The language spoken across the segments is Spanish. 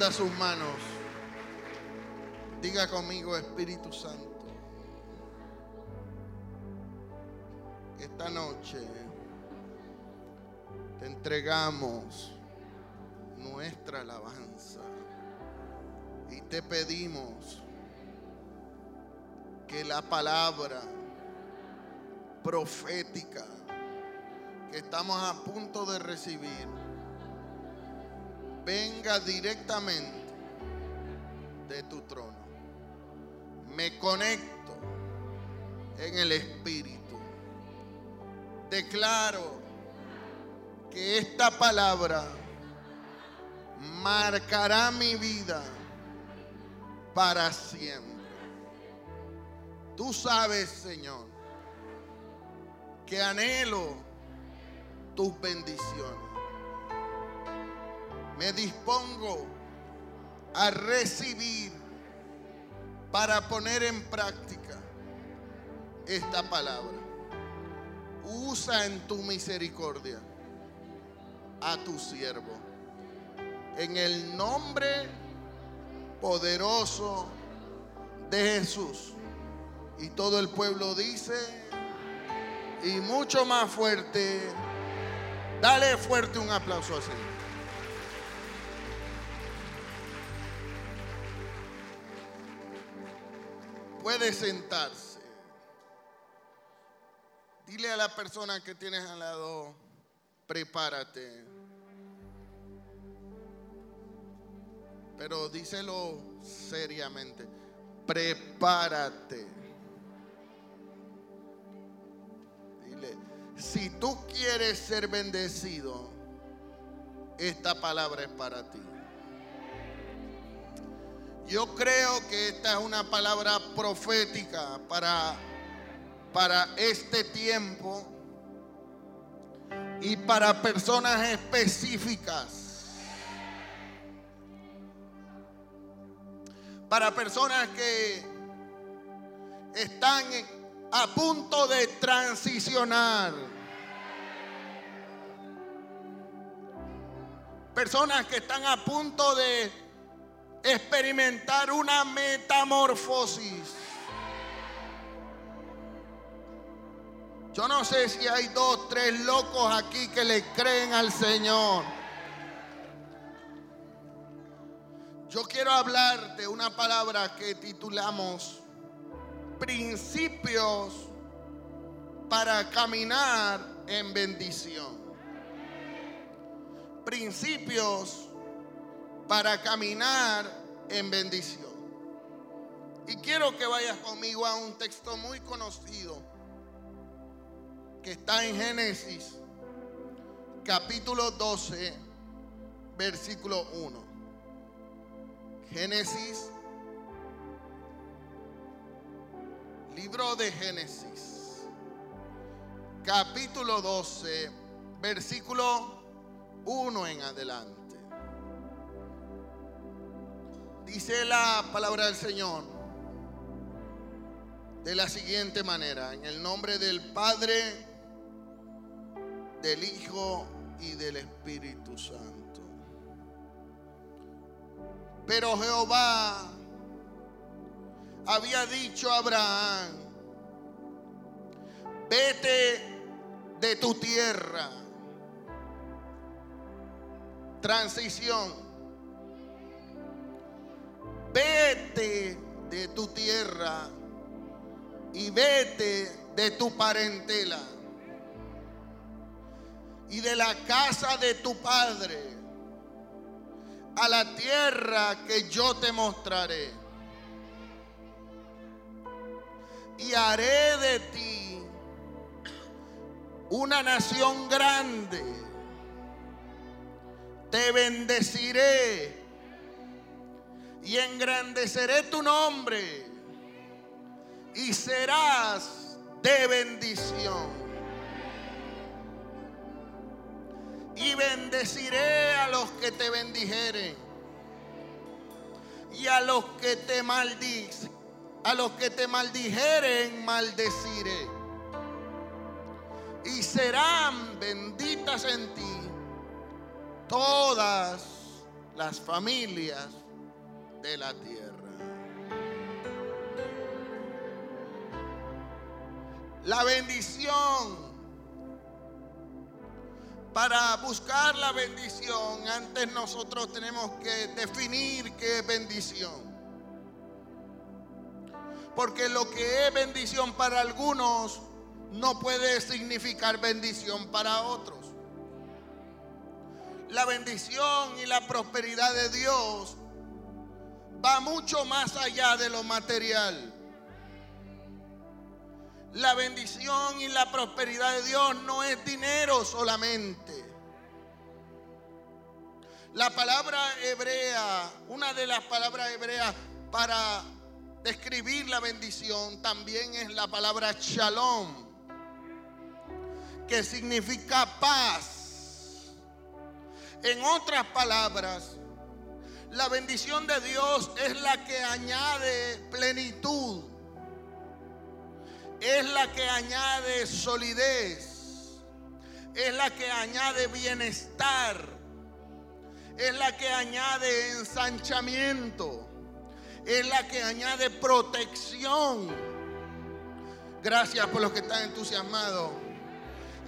sus manos. Diga conmigo, Espíritu Santo. Esta noche te entregamos nuestra alabanza y te pedimos que la palabra profética que estamos a punto de recibir venga directamente de tu trono. Me conecto en el Espíritu. Declaro que esta palabra marcará mi vida para siempre. Tú sabes, Señor, que anhelo tus bendiciones me dispongo a recibir para poner en práctica esta palabra. Usa en tu misericordia a tu siervo. En el nombre poderoso de Jesús. Y todo el pueblo dice, y mucho más fuerte, dale fuerte un aplauso al Señor. Puede sentarse. Dile a la persona que tienes al lado, prepárate. Pero díselo seriamente, prepárate. Dile, si tú quieres ser bendecido, esta palabra es para ti. Yo creo que esta es una palabra profética para, para este tiempo y para personas específicas. Para personas que están a punto de transicionar. Personas que están a punto de experimentar una metamorfosis. Yo no sé si hay dos, tres locos aquí que le creen al Señor. Yo quiero hablar de una palabra que titulamos principios para caminar en bendición. Principios para caminar en bendición. Y quiero que vayas conmigo a un texto muy conocido que está en Génesis capítulo 12, versículo 1. Génesis, libro de Génesis, capítulo 12, versículo 1 en adelante. Dice la palabra del Señor de la siguiente manera, en el nombre del Padre, del Hijo y del Espíritu Santo. Pero Jehová había dicho a Abraham, vete de tu tierra. Transición vete de tu tierra y vete de tu parentela y de la casa de tu padre a la tierra que yo te mostraré. Y haré de ti una nación grande. Te bendeciré y engrandeceré tu nombre y serás de bendición. Y bendeciré a los que te bendijeren y a los que te maldicen, a los que te maldijeren maldeciré. Y serán benditas en ti todas las familias de la tierra. La bendición. Para buscar la bendición, antes nosotros tenemos que definir qué es bendición. Porque lo que es bendición para algunos no puede significar bendición para otros. La bendición y la prosperidad de Dios va mucho más allá de lo material. La bendición y la prosperidad de Dios no es dinero solamente. La palabra hebrea, una de las palabras hebreas para describir la bendición también es la palabra shalom, que significa paz. En otras palabras, la bendición de Dios es la que añade plenitud, es la que añade solidez, es la que añade bienestar, es la que añade ensanchamiento es la que añade protección. Gracias por los que están entusiasmados.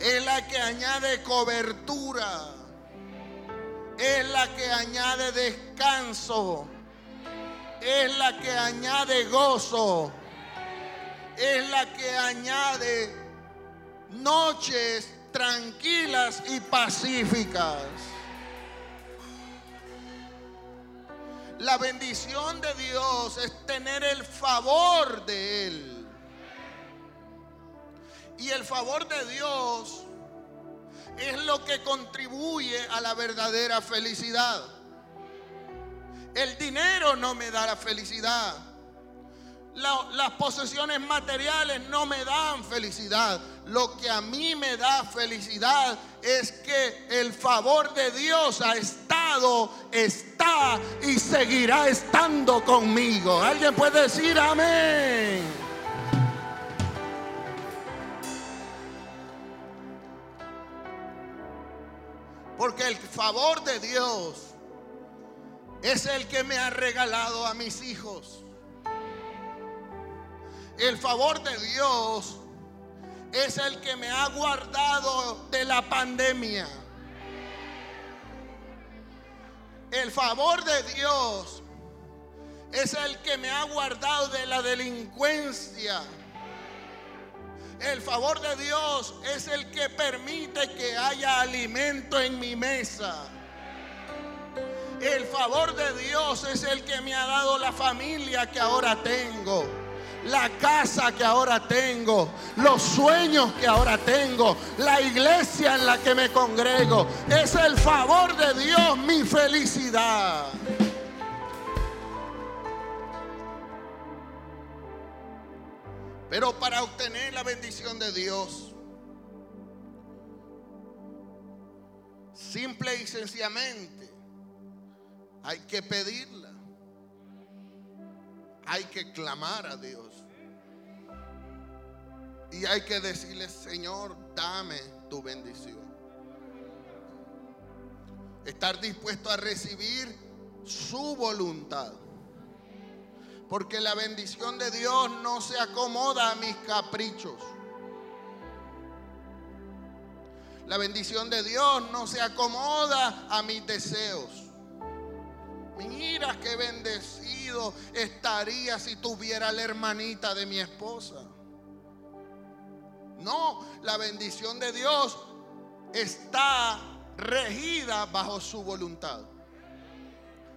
Es la que añade cobertura. Es la que añade descanso. Es la que añade gozo. Es la que añade noches tranquilas y pacíficas. La bendición de Dios es tener el favor de Él. Y el favor de Dios es lo que contribuye a la verdadera felicidad. El dinero no me da la felicidad. las posesiones materiales no me dan felicidad. Lo que a mí me da felicidad es que el favor de Dios ha estado, está y seguirá estando conmigo. ¿Alguien puede decir amén? Porque el favor de Dios es el que me ha regalado a mis hijos. El favor de Dios es el que me ha guardado de la pandemia. El favor de Dios es el que me ha guardado de la delincuencia. El favor de Dios es el que permite que haya alimento en mi mesa. El favor de Dios es el que me ha dado la familia que ahora tengo la casa que ahora tengo, los sueños que ahora tengo, la iglesia en la que me congrego. Es el favor de Dios mi felicidad. Pero para obtener la bendición de Dios, simple y sencillamente, hay que pedirla. Hay que clamar a Dios. Y hay que decirle, Señor, dame tu bendición. Estar dispuesto a recibir su voluntad. Porque la bendición de Dios no se acomoda a mis caprichos. La bendición de Dios no se acomoda a mis deseos. Mira qué bendecido estaría si tuviera la hermanita de mi esposa. No, la bendición de Dios está regida bajo su voluntad.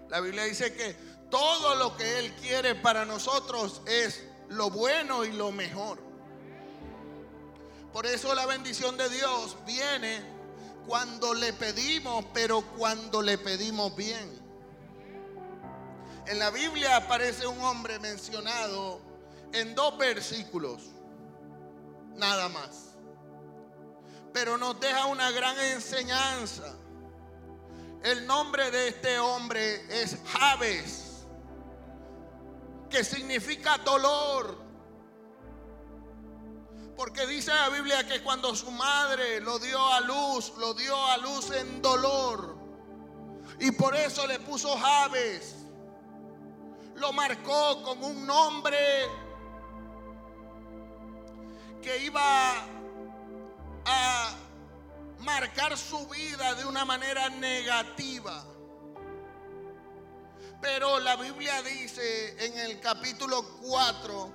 La Biblia dice que todo lo que Él quiere para nosotros es lo bueno y lo mejor. Por eso la bendición de Dios viene cuando le pedimos, pero cuando le pedimos bien. En la Biblia aparece un hombre mencionado en dos versículos nada más. Pero nos deja una gran enseñanza. El nombre de este hombre es Javes, que significa dolor. Porque dice la Biblia que cuando su madre lo dio a luz, lo dio a luz en dolor. Y por eso le puso Javes. Lo marcó con un nombre que iba a marcar su vida de una manera negativa. Pero la Biblia dice en el capítulo 4,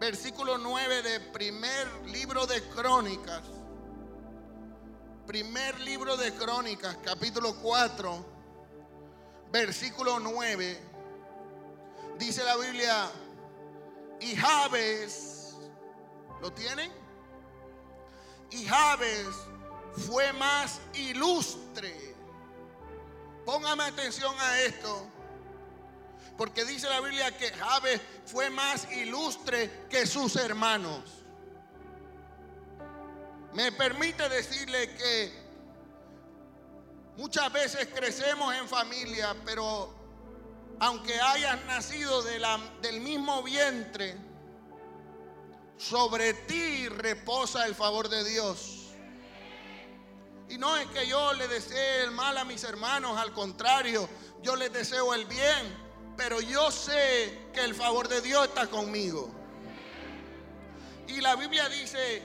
versículo 9 de primer libro de Crónicas, primer libro de Crónicas, capítulo 4, versículo 9, dice la Biblia, y Jabes, ¿lo tienen? Y Jabes fue más ilustre. Póngame atención a esto. Porque dice la Biblia que Jabes fue más ilustre que sus hermanos. Me permite decirle que muchas veces crecemos en familia, pero aunque hayas nacido del mismo vientre, sobre ti reposa el favor de Dios. Y no es que yo le desee el mal a mis hermanos, al contrario, yo les deseo el bien, pero yo sé que el favor de Dios está conmigo. Y la Biblia dice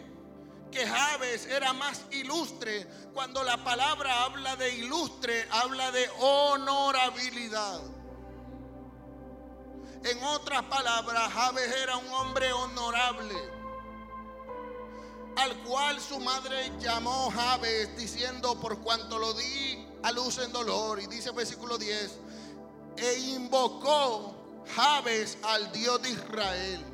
que Javes era más ilustre. Cuando la palabra habla de ilustre, habla de honorabilidad. En otras palabras, Javes era un hombre honorable al cual su madre llamó Jabes, diciendo, por cuanto lo di a luz en dolor. Y dice versículo 10, e invocó Jabes al Dios de Israel.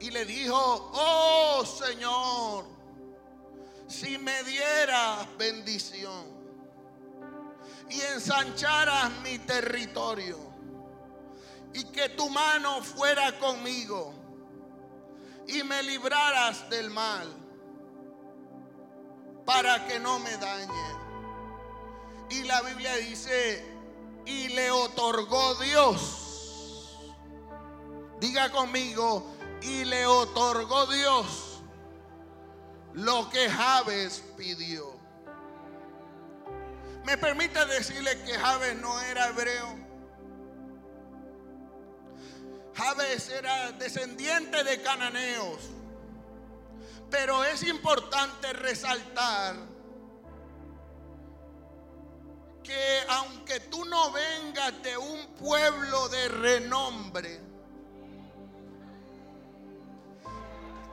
Y le dijo, oh Señor, si me dieras bendición y ensancharas mi territorio y que tu mano fuera conmigo y me libraras del mal para que no me dañe. Y la Biblia dice, y le otorgó Dios. Diga conmigo, y le otorgó Dios lo que Javes pidió. Me permite decirle que Javes no era hebreo. Jabes era descendiente de cananeos. Pero es importante resaltar que aunque tú no vengas de un pueblo de renombre,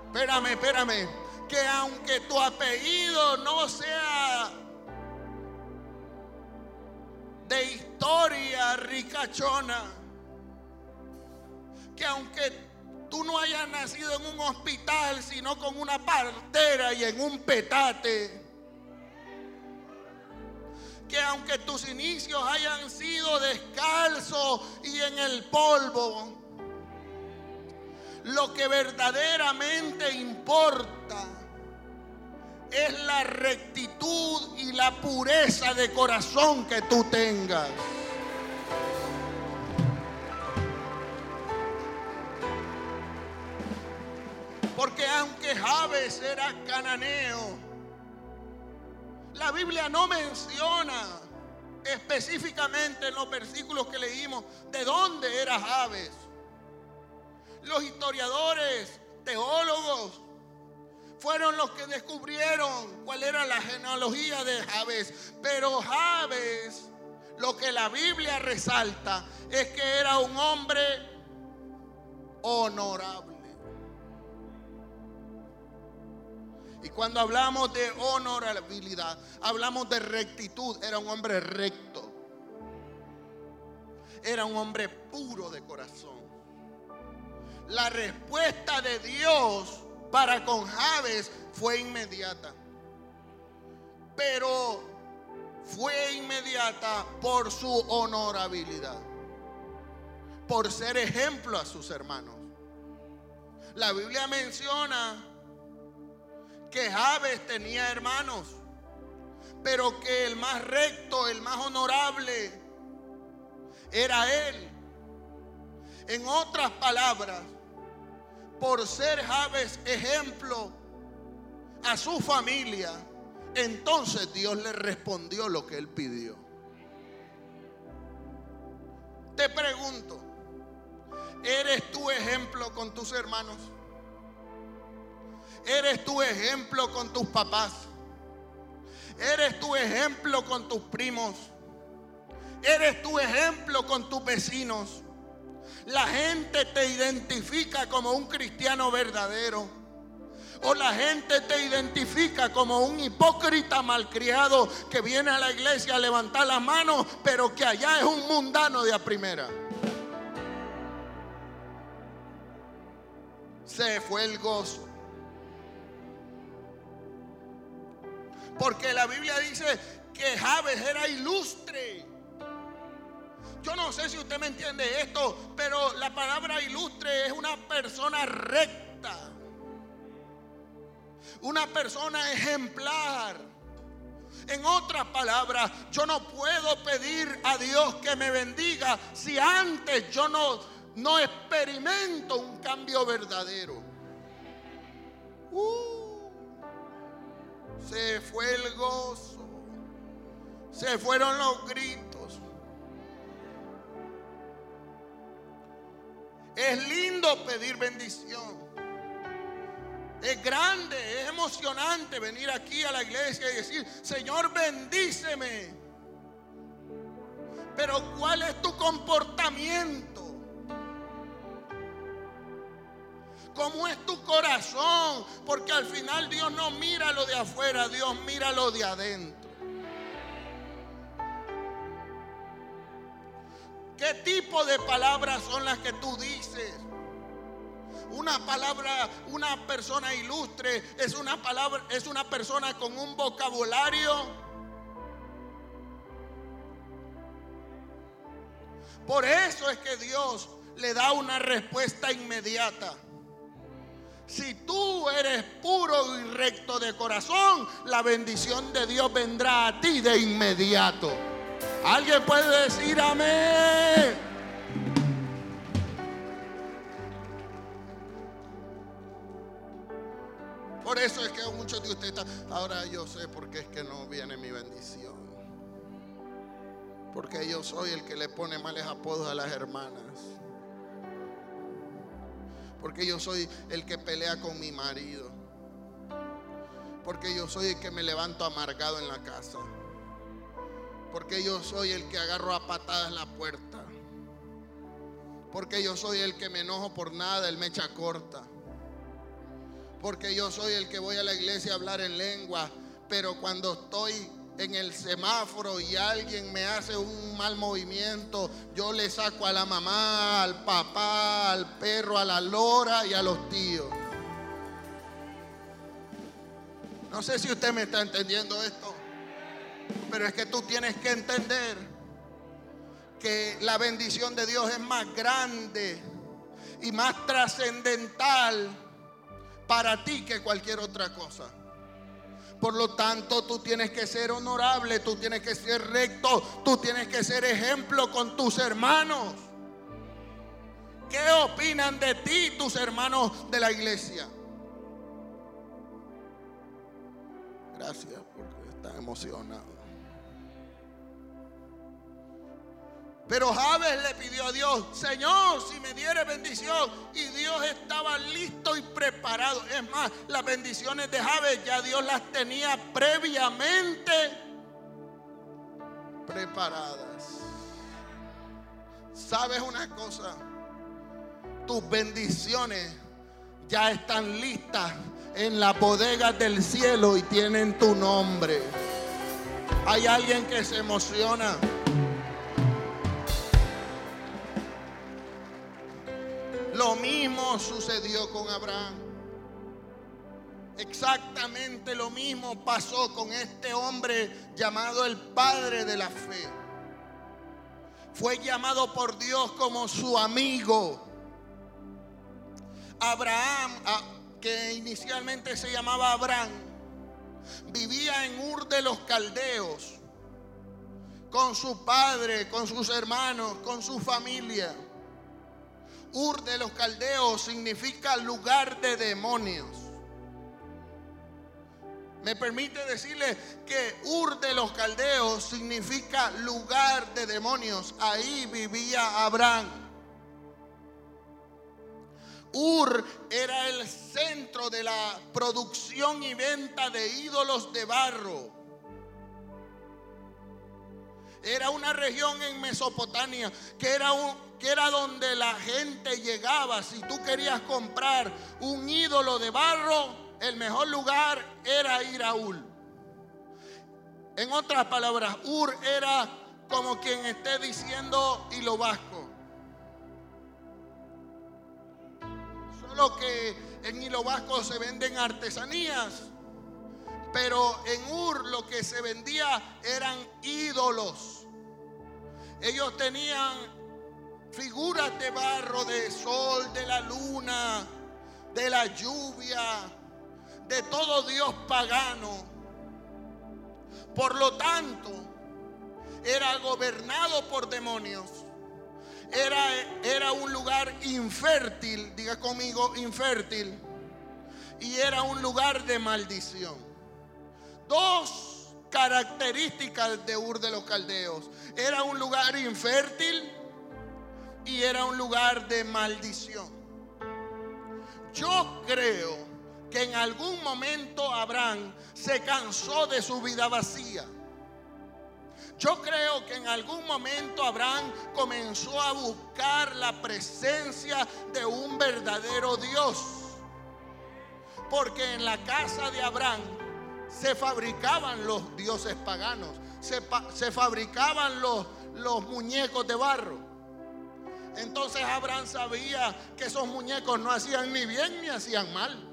espérame, espérame, que aunque tu apellido no sea de historia ricachona, que aunque tú no hayas nacido en un hospital, sino con una partera y en un petate, que aunque tus inicios hayan sido descalzos y en el polvo, lo que verdaderamente importa es la rectitud y la pureza de corazón que tú tengas. Porque aunque Jabes era cananeo, la Biblia no menciona específicamente en los versículos que leímos de dónde era Jabes. Los historiadores, teólogos, fueron los que descubrieron cuál era la genealogía de Jabes. Pero Jabes, lo que la Biblia resalta es que era un hombre honorable. Y cuando hablamos de honorabilidad, hablamos de rectitud. Era un hombre recto. Era un hombre puro de corazón. La respuesta de Dios para con Javes fue inmediata. Pero fue inmediata por su honorabilidad. Por ser ejemplo a sus hermanos. La Biblia menciona que Javes tenía hermanos, pero que el más recto, el más honorable, era él. En otras palabras, por ser Javes ejemplo a su familia, entonces Dios le respondió lo que él pidió. Te pregunto, ¿eres tu ejemplo con tus hermanos? ¿Eres tu ejemplo con tus papás? ¿Eres tu ejemplo con tus primos? ¿Eres tu ejemplo con tus vecinos? La gente te identifica como un cristiano verdadero. O la gente te identifica como un hipócrita malcriado que viene a la iglesia a levantar las manos, pero que allá es un mundano de a primera. Se fue el gozo. Porque la Biblia dice que Javes era ilustre. Yo no sé si usted me entiende esto, pero la palabra ilustre es una persona recta. Una persona ejemplar. En otras palabras, yo no puedo pedir a Dios que me bendiga si antes yo no, no experimento un cambio verdadero. Uh, se fue el gozo. Se fueron los gritos. Es lindo pedir bendición. Es grande, es emocionante venir aquí a la iglesia y decir, Señor, bendíceme. Pero ¿cuál es tu comportamiento? ¿Cómo es tu corazón? Porque al final Dios no mira lo de afuera, Dios mira lo de adentro. ¿Qué tipo de palabras son las que tú dices? Una palabra, una persona ilustre es una palabra, es una persona con un vocabulario. Por eso es que Dios le da una respuesta inmediata. Si tú eres puro y recto de corazón, la bendición de Dios vendrá a ti de inmediato. ¿Alguien puede decir amén? Por eso es que muchos de ustedes están, ahora yo sé por qué es que no viene mi bendición. Porque yo soy el que le pone males apodos a las hermanas. Porque yo soy el que pelea con mi marido. Porque yo soy el que me levanto amargado en la casa. Porque yo soy el que agarro a patadas la puerta. Porque yo soy el que me enojo por nada, el mecha corta. Porque yo soy el que voy a la iglesia a hablar en lengua. Pero cuando estoy en el semáforo y alguien me hace un mal movimiento, yo le saco a la mamá, al papá, al perro, a la lora y a los tíos. No sé si usted me está entendiendo esto, pero es que tú tienes que entender que la bendición de Dios es más grande y más trascendental para ti que cualquier otra cosa. Por lo tanto, tú tienes que ser honorable, tú tienes que ser recto, tú tienes que ser ejemplo con tus hermanos. ¿Qué opinan de ti tus hermanos de la iglesia? Gracias porque están emocionados. Pero Javes le pidió a Dios, Señor, si me diere bendición. Y Dios estaba listo y preparado. Es más, las bendiciones de Javes ya Dios las tenía previamente preparadas. ¿Sabes una cosa? Tus bendiciones ya están listas en la bodega del cielo y tienen tu nombre. Hay alguien que se emociona. Lo mismo sucedió con Abraham. Exactamente lo mismo pasó con este hombre llamado el Padre de la Fe. Fue llamado por Dios como su amigo. Abraham, que inicialmente se llamaba Abraham, vivía en Ur de los Caldeos, con su padre, con sus hermanos, con su familia. Ur de los Caldeos significa lugar de demonios. Me permite decirle que Ur de los Caldeos significa lugar de demonios. Ahí vivía Abraham. Ur era el centro de la producción y venta de ídolos de barro. Era una región en Mesopotamia que era, un, que era donde la gente llegaba. Si tú querías comprar un ídolo de barro, el mejor lugar era ir a Ur. En otras palabras, Ur era como quien esté diciendo hilo vasco. Solo que en hilo vasco se venden artesanías. Pero en Ur lo que se vendía eran ídolos. Ellos tenían figuras de barro, de sol, de la luna, de la lluvia, de todo Dios pagano. Por lo tanto, era gobernado por demonios. Era, era un lugar infértil, diga conmigo, infértil. Y era un lugar de maldición. Dos características de Ur de los Caldeos. Era un lugar infértil y era un lugar de maldición. Yo creo que en algún momento Abraham se cansó de su vida vacía. Yo creo que en algún momento Abraham comenzó a buscar la presencia de un verdadero Dios. Porque en la casa de Abraham se fabricaban los dioses paganos, se, fabricaban los, los muñecos de barro. Entonces Abraham sabía que esos muñecos no hacían ni bien ni hacían mal.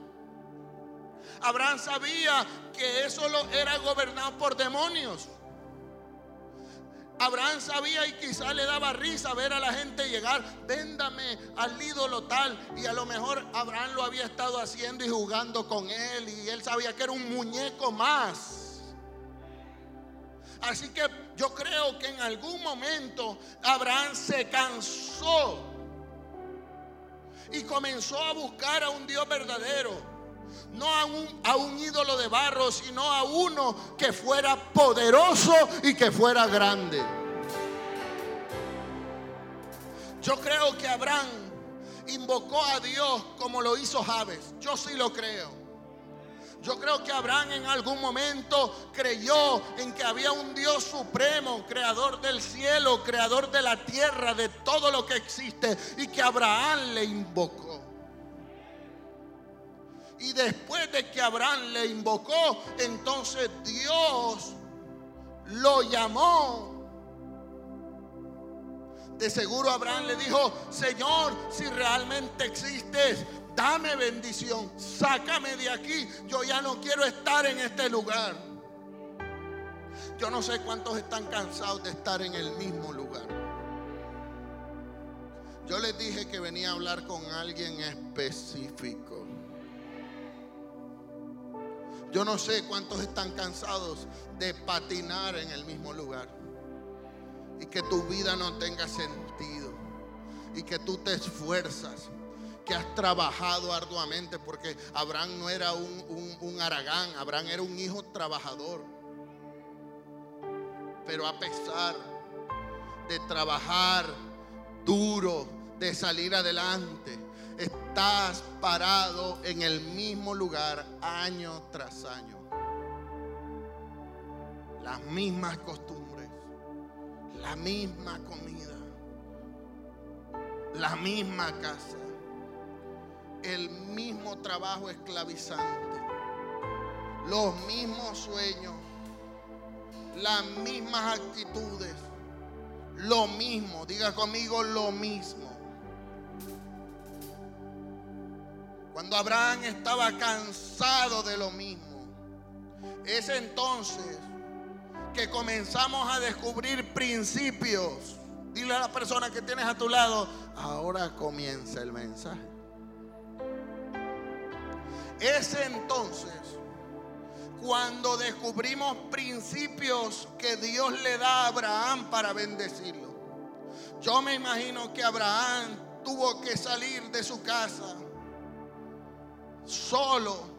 Abraham sabía que eso era gobernado por demonios. Abraham sabía y quizá le daba risa ver a la gente llegar, véndame al ídolo tal. Y a lo mejor Abraham lo había estado haciendo y jugando con él y él sabía que era un muñeco más. Así que yo creo que en algún momento Abraham se cansó y comenzó a buscar a un Dios verdadero no a un, a un, ídolo de barro, sino a uno que fuera poderoso y que fuera grande. Yo creo que Abraham invocó a Dios como lo hizo Javes. Yo sí lo creo. Yo creo que Abraham en algún momento creyó en que había un Dios supremo, creador del cielo, creador de la tierra, de todo lo que existe, y que Abraham le invocó. Y después de que Abraham le invocó, entonces Dios lo llamó. De seguro Abraham le dijo, Señor, si realmente existes, dame bendición, sácame de aquí, yo ya no quiero estar en este lugar. Yo no sé cuántos están cansados de estar en el mismo lugar. Yo les dije que venía a hablar con alguien específico. Yo no sé cuántos están cansados de patinar en el mismo lugar. Y que tu vida no tenga sentido. Y que tú te esfuerzas. Que has trabajado arduamente. Porque Abraham no era un, un aragán. Abraham era un hijo trabajador. Pero a pesar de trabajar duro, de salir adelante, estás parado en el mismo lugar año tras año. Las mismas costumbres, la misma comida, la misma casa, el mismo trabajo esclavizante, los mismos sueños, las mismas actitudes, lo mismo, diga conmigo lo mismo. Cuando Abraham estaba cansado de lo mismo, es entonces que comenzamos a descubrir principios. Dile a la persona que tienes a tu lado, ahora comienza el mensaje. Es entonces cuando descubrimos principios que Dios le da a Abraham para bendecirlo. Yo me imagino que Abraham tuvo que salir de su casa solo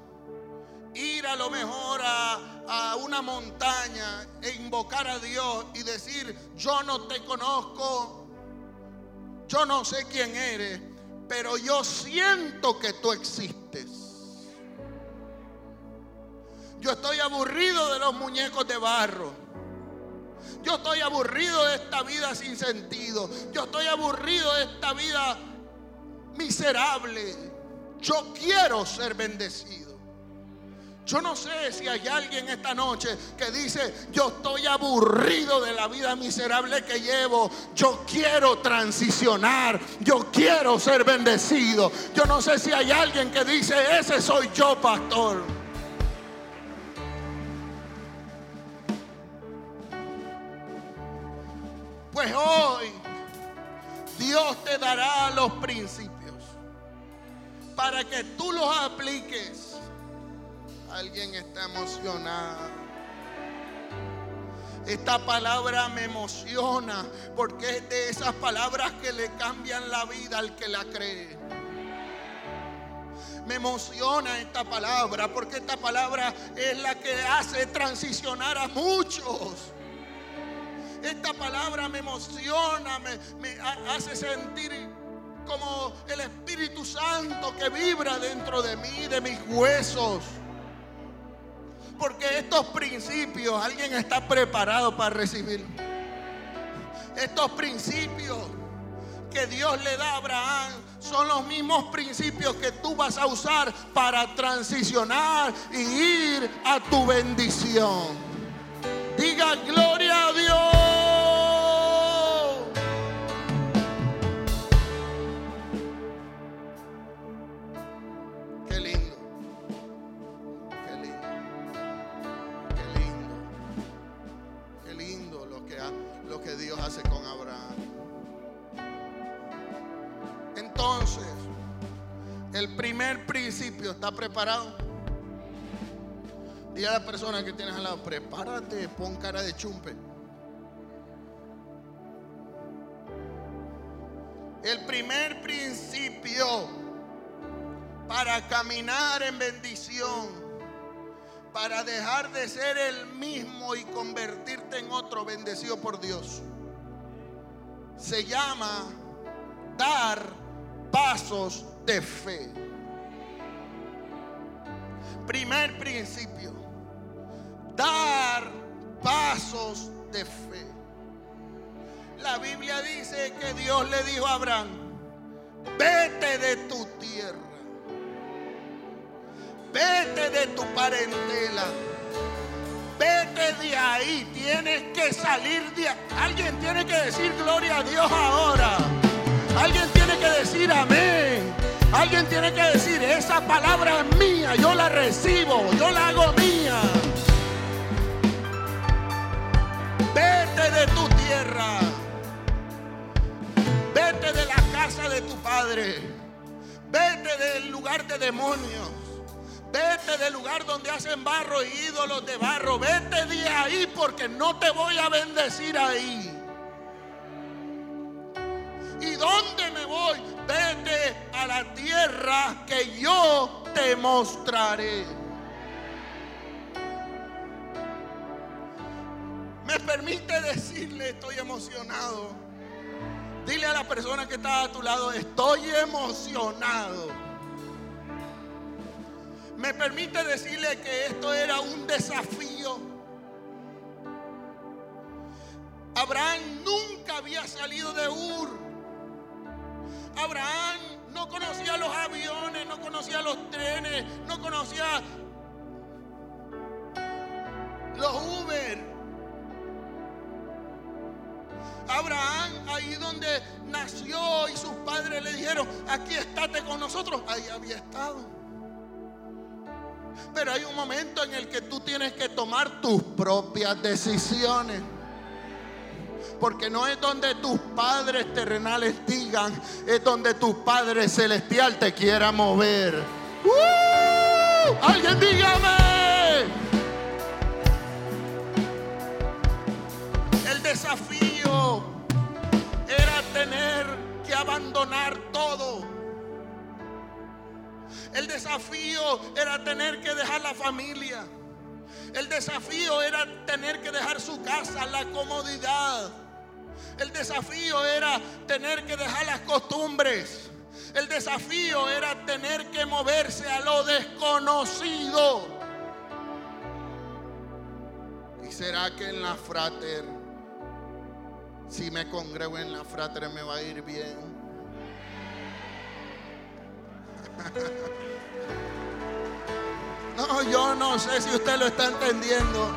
ir a lo mejor a, una montaña e invocar a Dios y decir, yo no te conozco, yo no sé quién eres, pero yo siento que tú existes. Yo estoy aburrido de los muñecos de barro. Yo estoy aburrido de esta vida sin sentido. Yo estoy aburrido de esta vida miserable. Yo quiero ser bendecido. Yo no sé si hay alguien esta noche que dice, yo estoy aburrido de la vida miserable que llevo. Yo quiero transicionar. Yo quiero ser bendecido. Yo no sé si hay alguien que dice, ese soy yo, pastor. Alguien está emocionado. Esta palabra me emociona porque es de esas palabras que le cambian la vida al que la cree. Me emociona esta palabra porque esta palabra es la que hace transicionar a muchos. Esta palabra me emociona, me, hace sentir como el Espíritu Santo que vibra dentro de mí, de mis huesos. Porque estos principios alguien está preparado para recibir. Estos principios que Dios le da a Abraham son los mismos principios que tú vas a usar para transicionar y ir a tu bendición. Diga gloria a Dios. Primer principio, ¿está preparado? Dile a la persona que tienes al lado, prepárate, pon cara de chumpe. El primer principio para caminar en bendición, para dejar de ser el mismo y convertirte en otro bendecido por Dios, se llama dar pasos de fe. Primer principio, dar pasos de fe. La Biblia dice que Dios le dijo a Abraham, vete de tu tierra, vete de tu parentela, vete de ahí, tienes que salir de ahí. Alguien tiene que decir gloria a Dios ahora. Alguien tiene que decir amén. Alguien tiene que decir, esa palabra es mía, yo la recibo, yo la hago mía. Vete de tu tierra. Vete de la casa de tu padre. Vete del lugar de demonios. Vete del lugar donde hacen barro y ídolos de barro. Vete de ahí porque no te voy a bendecir ahí. ¿Y dónde me voy? Vete a la tierra que yo te mostraré. Me permite decirle, estoy emocionado. Dile a la persona que está a tu lado, estoy emocionado. Me permite decirle que esto era un desafío. Abraham nunca había salido de Ur. Abraham no conocía los aviones, no conocía los trenes, no conocía los Uber. Abraham, ahí donde nació y sus padres le dijeron, aquí estate con nosotros, ahí había estado. Pero hay un momento en el que tú tienes que tomar tus propias decisiones. Porque no es donde tus padres terrenales digan, es donde tu Padre Celestial te quiera mover. ¡Uh! Alguien dígame. El desafío era tener que abandonar todo. El desafío era tener que dejar la familia. El desafío era tener que dejar su casa, la comodidad. El desafío era tener que dejar las costumbres. El desafío era tener que moverse a lo desconocido. ¿Y será que en la frater, si me congrego en la frater, me va a ir bien? No, yo no sé si usted lo está entendiendo.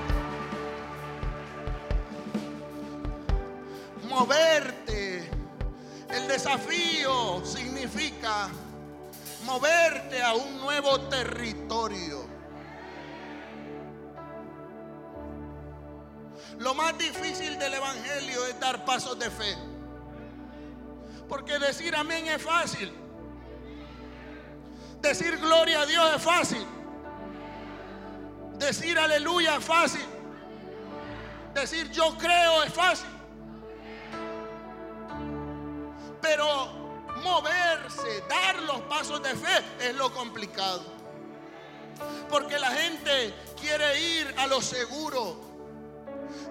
Moverte. El desafío significa moverte a un nuevo territorio. Lo más difícil del Evangelio es dar pasos de fe. Porque decir amén es fácil. Decir gloria a Dios es fácil. Decir aleluya es fácil. Decir yo creo es fácil. Pero moverse, dar los pasos de fe es lo complicado. Porque la gente quiere ir a lo seguro.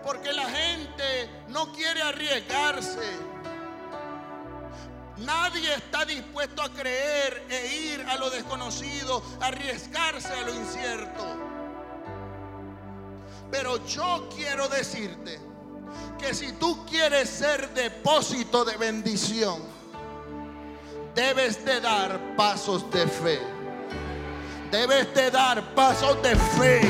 Porque la gente no quiere arriesgarse. Nadie está dispuesto a creer e ir a lo desconocido, arriesgarse a lo incierto. Pero yo quiero decirte que si tú quieres ser depósito de bendición, debes de dar pasos de fe. Debes de dar pasos de fe.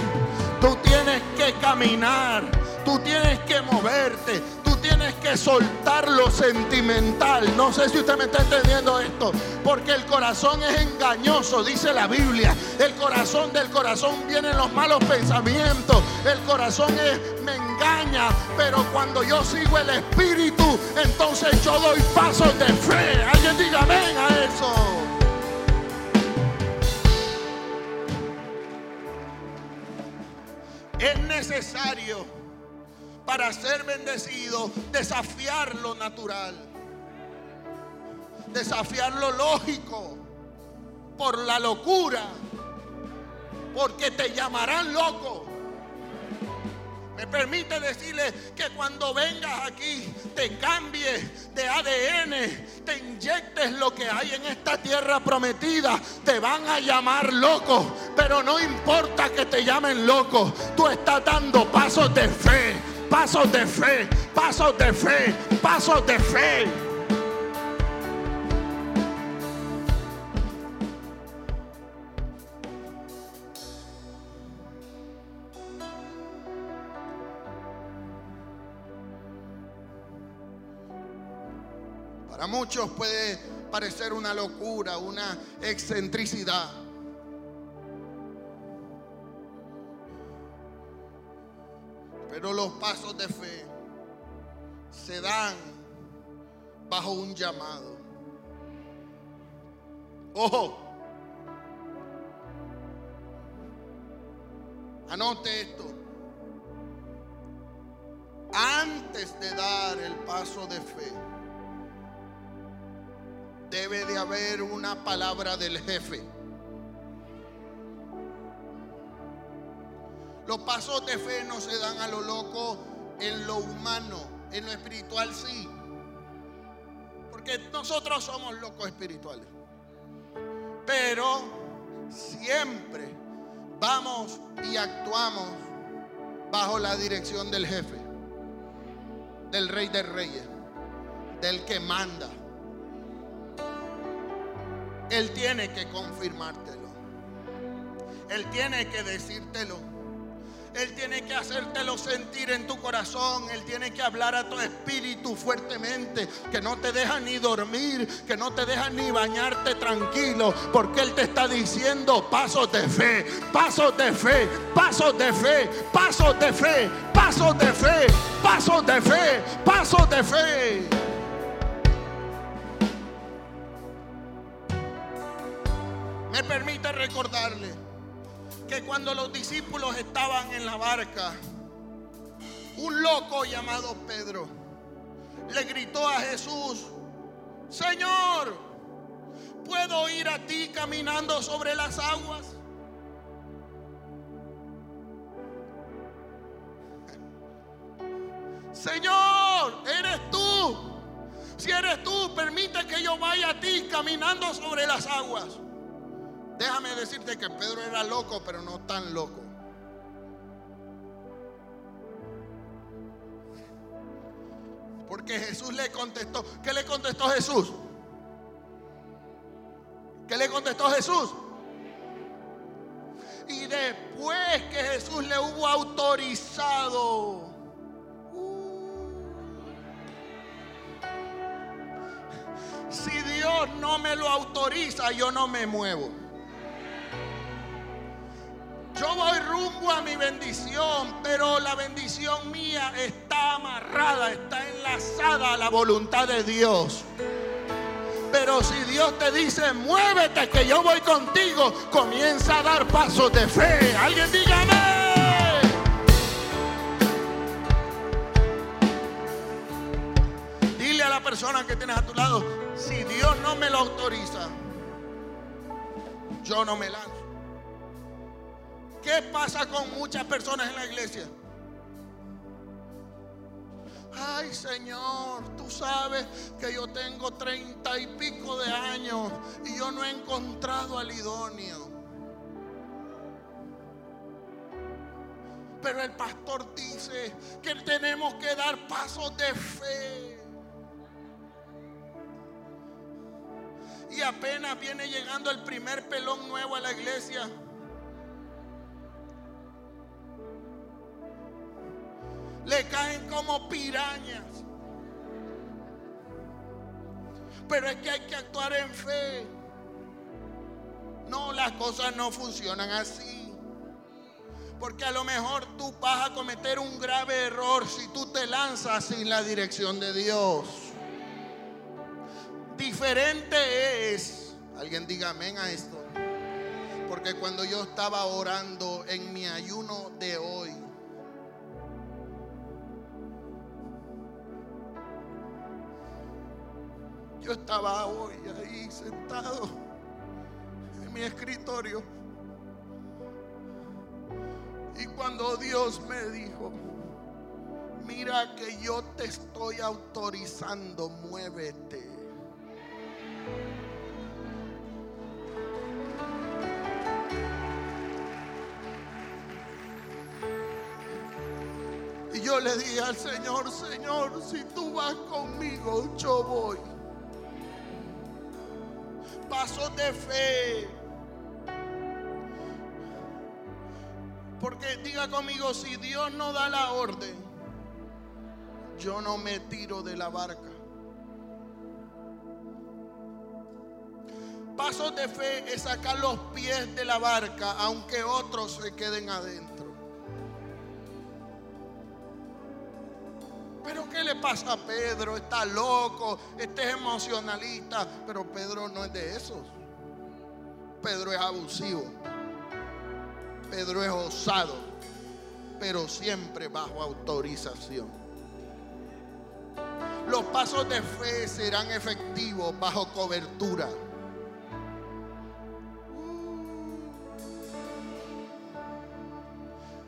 Tú tienes que caminar, tú tienes que moverte, tienes que soltar lo sentimental. No sé si usted me está entendiendo esto. Porque el corazón es engañoso, dice la Biblia. El corazón del corazón vienen los malos pensamientos. El corazón es, me engaña. Pero cuando yo sigo el Espíritu, entonces yo doy pasos de fe. Alguien diga amén a eso. Es necesario para ser bendecido, desafiar lo natural, desafiar lo lógico por la locura, porque te llamarán loco. Me permite decirle que cuando vengas aquí te cambies de ADN, te inyectes lo que hay en esta tierra prometida. Te van a llamar loco, pero no importa que te llamen loco. Tú estás dando pasos de fe pasos de fe, pasos de fe, pasos de fe. Para muchos puede parecer una locura, una excentricidad. Pero los pasos de fe se dan bajo un llamado. Ojo. Anote esto. Antes de dar el paso de fe, debe de haber una palabra del jefe. Los pasos de fe no se dan a lo loco en lo humano, en lo espiritual sí. Porque nosotros somos locos espirituales. Pero siempre vamos y actuamos bajo la dirección del jefe, del rey de reyes, del que manda. Él tiene que confirmártelo. Él tiene que decírtelo. Él tiene que hacértelo sentir en tu corazón. Él tiene que hablar a tu espíritu fuertemente. Que no te deja ni dormir. Que no te deja ni bañarte tranquilo. Porque Él te está diciendo pasos de fe. Pasos de fe. Pasos de fe. Pasos de fe. Pasos de fe. Pasos de fe. Pasos de fe. Me permite recordarle que cuando los discípulos estaban en la barca, un loco llamado Pedro le gritó a Jesús, Señor, puedo ir a ti caminando sobre las aguas. Señor, eres tú. Si eres tú, permite que yo vaya a ti caminando sobre las aguas. Déjame decirte que Pedro era loco, pero no tan loco. Porque Jesús le contestó. ¿Qué le contestó Jesús? ¿Qué le contestó Jesús? Y después que Jesús le hubo autorizado Si Dios no me lo autoriza, yo no me muevo. Yo voy rumbo a mi bendición, pero la bendición mía está amarrada, está enlazada a la voluntad de Dios. Pero si Dios te dice, muévete que yo voy contigo, comienza a dar pasos de fe. Alguien dígame. Dile a la persona que tienes a tu lado, si Dios no me lo autoriza, yo no me lanzo. ¿Qué pasa con muchas personas en la iglesia? Ay Señor, tú sabes que yo tengo treinta y pico de años y yo no he encontrado al idóneo. Pero el pastor dice que tenemos que dar pasos de fe. Y apenas viene llegando el primer pelón nuevo a la iglesia. Le caen como pirañas. Pero es que hay que actuar en fe. No, las cosas no funcionan así. Porque a lo mejor tú vas a cometer un grave error si tú te lanzas sin la dirección de Dios. Diferente es, alguien diga amén a esto, porque cuando yo estaba orando en mi ayuno de hoy, yo estaba hoy ahí sentado en mi escritorio. Y cuando Dios me dijo, mira que yo te estoy autorizando, muévete. Y yo le dije al Señor, Señor, si tú vas conmigo, yo voy. Pasos de fe. Porque diga conmigo, si Dios no da la orden, yo no me tiro de la barca. Pasos de fe es sacar los pies de la barca, aunque otros se queden adentro. Pero ¿qué le pasa a Pedro? Está loco, este es emocionalista, pero Pedro no es de esos. Pedro es abusivo. Pedro es osado, pero siempre bajo autorización. Los pasos de fe serán efectivos bajo cobertura.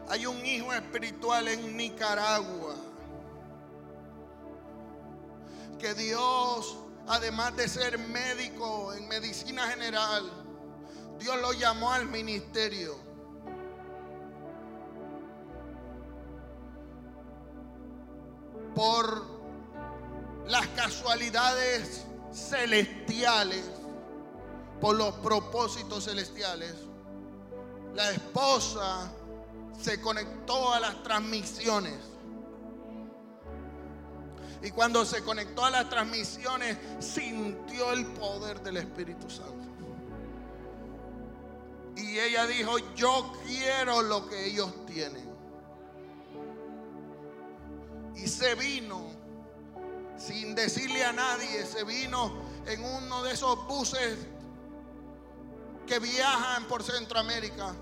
Hay un hijo espiritual en Nicaragua que Dios, además de ser médico en medicina general, Dios lo llamó al ministerio. Por las casualidades celestiales, por los propósitos celestiales, la esposa se conectó a las transmisiones. Y cuando se conectó a las transmisiones, sintió el poder del Espíritu Santo. Y ella dijo, yo quiero lo que ellos tienen. Y se vino, sin decirle a nadie, se vino en uno de esos buses que viajan por Centroamérica,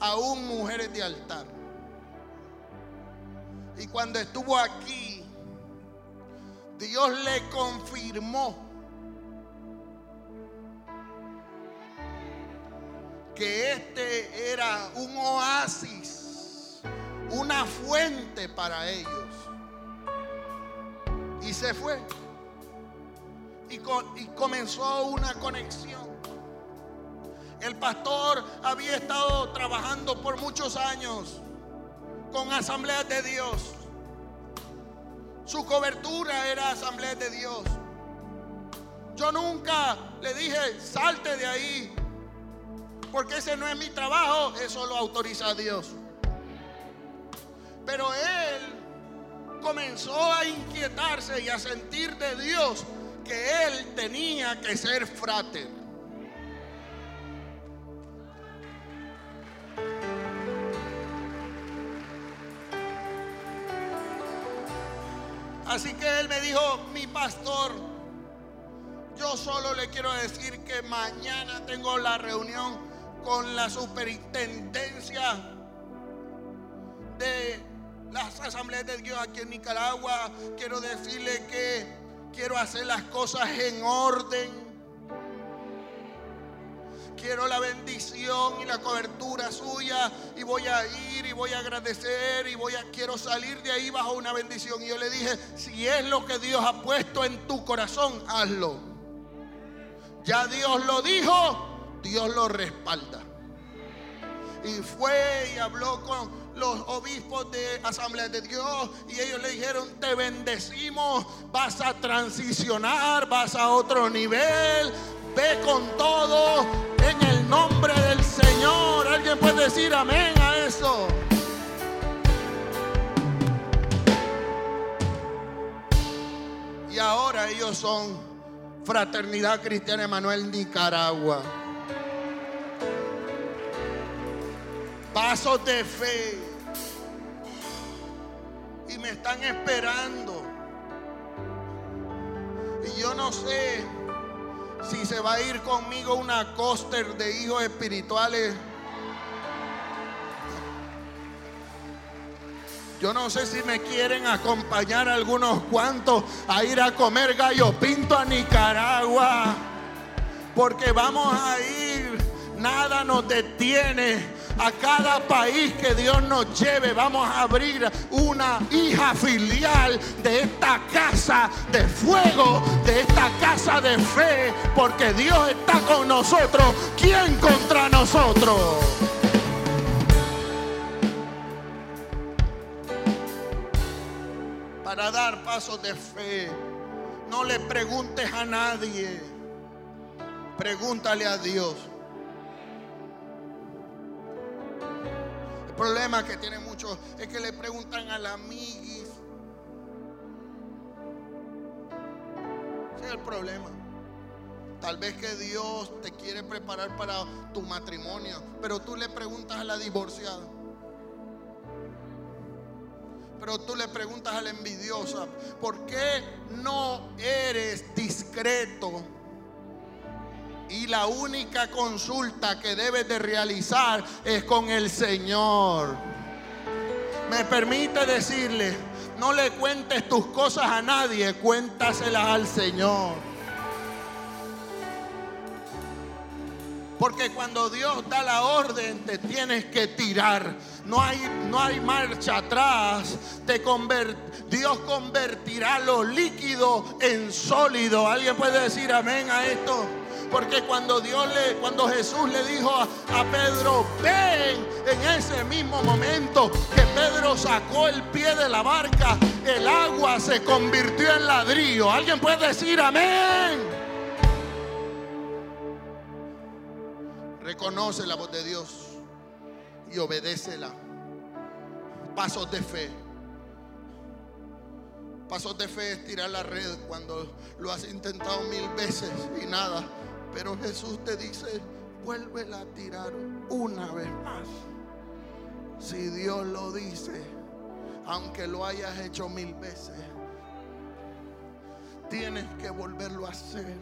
aún mujeres de altar. Y cuando estuvo aquí, Dios le confirmó que este era un oasis, una fuente para ellos. Y se fue. Y, comenzó una conexión. El pastor había estado trabajando por muchos años con asambleas de Dios. Su cobertura era asamblea de Dios. Yo nunca le dije, salte de ahí, porque ese no es mi trabajo, eso lo autoriza Dios. Pero él comenzó a inquietarse y a sentir de Dios que él tenía que ser frater. Así que él me dijo, mi pastor, yo solo le quiero decir que mañana tengo la reunión con la superintendencia de las asambleas de Dios aquí en Nicaragua. Quiero decirle que quiero hacer las cosas en orden quiero la bendición y la cobertura suya y voy a ir y voy a agradecer y voy a quiero salir de ahí bajo una bendición. Y yo le dije, si es lo que Dios ha puesto en tu corazón, hazlo. Ya Dios lo dijo, Dios lo respalda. Y fue y habló con los obispos de Asamblea de Dios y ellos le dijeron, te bendecimos, vas a transicionar, vas a otro nivel, ve con todo decir amén a eso? Y ahora ellos son Fraternidad Cristiana Emanuel Nicaragua. Pasos de fe. Y me están esperando. Y yo no sé si se va a ir conmigo una coaster de hijos espirituales. Yo no sé si me quieren acompañar algunos cuantos a ir a comer gallo pinto a Nicaragua. Porque vamos a ir, nada nos detiene a cada país que Dios nos lleve. Vamos a abrir una hija filial de esta casa de fuego, de esta casa de fe, porque Dios está con nosotros. ¿Quién contra nosotros? Para dar pasos de fe, no le preguntes a nadie, pregúntale a Dios. problema que tienen muchos es que le preguntan a la amiguis. Ese es el problema. Tal vez que Dios te quiere preparar para tu matrimonio, pero tú le preguntas a la divorciada. Pero tú le preguntas a la envidiosa, ¿por qué no eres discreto? Y la única consulta que debes de realizar es con el Señor. Me permite decirle, no le cuentes tus cosas a nadie, cuéntaselas al Señor. Porque cuando Dios da la orden, te tienes que tirar. No hay, no hay marcha atrás. Te Dios convertirá lo líquido en sólido. ¿Alguien puede decir amén a esto? Porque cuando Dios le, cuando Jesús le dijo a, a, Pedro, ven, en ese mismo momento que Pedro sacó el pie de la barca, el agua se convirtió en ladrillo. ¿Alguien puede decir amén? Reconoce la voz de Dios y obedécela. Pasos de fe. Pasos de fe es tirar la red cuando lo has intentado mil veces y nada. Pero Jesús te dice, vuélvela a tirar una vez más. Si Dios lo dice, aunque lo hayas hecho mil veces, tienes que volverlo a hacer.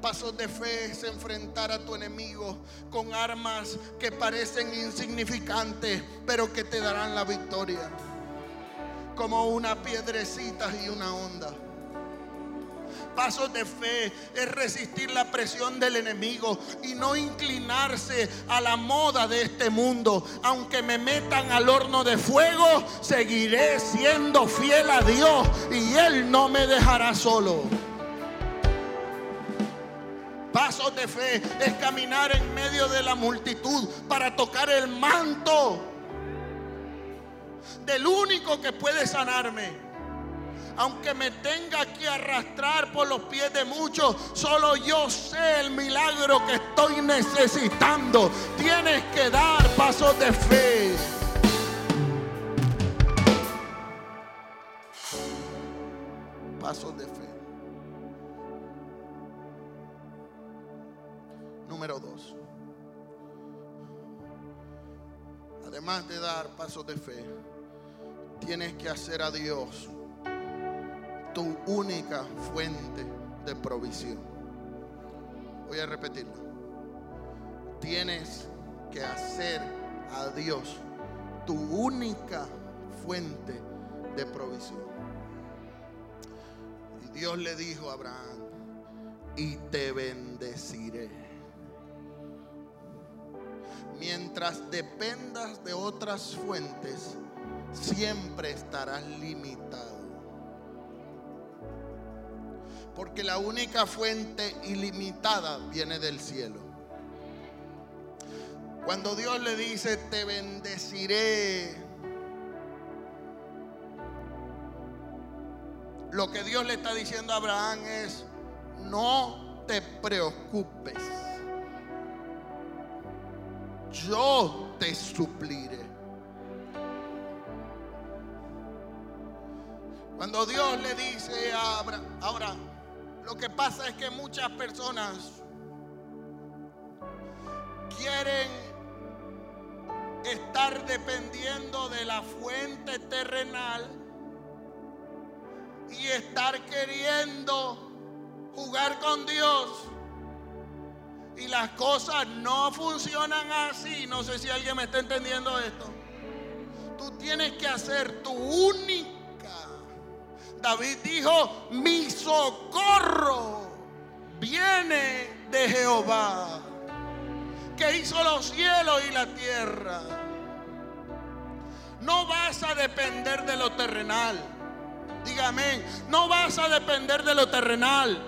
Pasos de fe es enfrentar a tu enemigo con armas que parecen insignificantes, pero que te darán la victoria. Como una piedrecita y una onda. Pasos de fe es resistir la presión del enemigo y no inclinarse a la moda de este mundo. Aunque me metan al horno de fuego, seguiré siendo fiel a Dios y Él no me dejará solo. Pasos de fe es caminar en medio de la multitud para tocar el manto del único que puede sanarme aunque me tenga que arrastrar por los pies de muchos, solo yo sé el milagro que estoy necesitando. Tienes que dar pasos de fe. Pasos de fe. Número dos. Además de dar pasos de fe, tienes que hacer a Dios tu única fuente de provisión. Voy a repetirlo. Tienes que hacer a Dios tu única fuente de provisión. Y Dios le dijo a Abraham, y te bendeciré. Mientras dependas de otras fuentes, siempre estarás limitado. Porque la única fuente ilimitada viene del cielo. Cuando Dios le dice, te bendeciré, lo que Dios le está diciendo a Abraham es, no te preocupes. Yo te supliré. Cuando Dios le dice a Abraham, ahora, lo que pasa es que muchas personas quieren estar dependiendo de la fuente terrenal y estar queriendo jugar con Dios. Y las cosas no funcionan así. No sé si alguien me está entendiendo esto. Tú tienes que hacer tu único David dijo, mi socorro viene de Jehová, que hizo los cielos y la tierra. No vas a depender de lo terrenal. Dígame, no vas a depender de lo terrenal.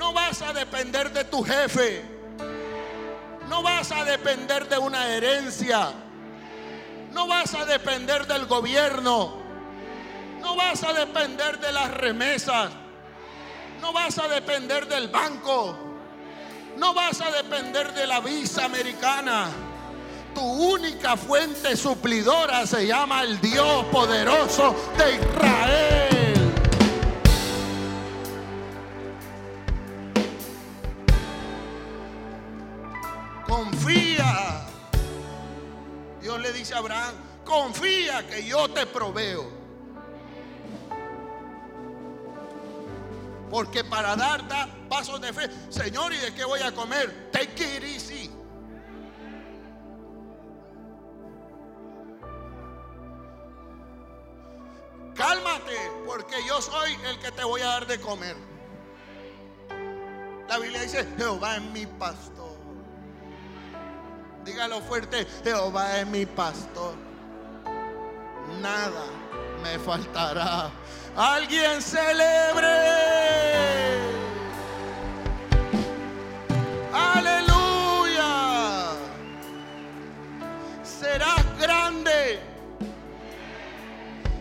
No vas a depender de tu jefe. No vas a depender de una herencia. No vas a depender del gobierno. No vas a depender de las remesas. No vas a depender del banco. No vas a depender de la visa americana. Tu única fuente suplidora se llama el Dios poderoso de Israel. Dios le dice a Abraham, confía que yo te proveo. Porque para dar pasos de fe, Señor, ¿y de qué voy a comer? Take it easy. Cálmate, porque yo soy el que te voy a dar de comer. La Biblia dice, Jehová es mi pastor. Dígalo fuerte, Jehová es mi pastor. Nada me faltará. Alguien celebre. Aleluya. Serás grande.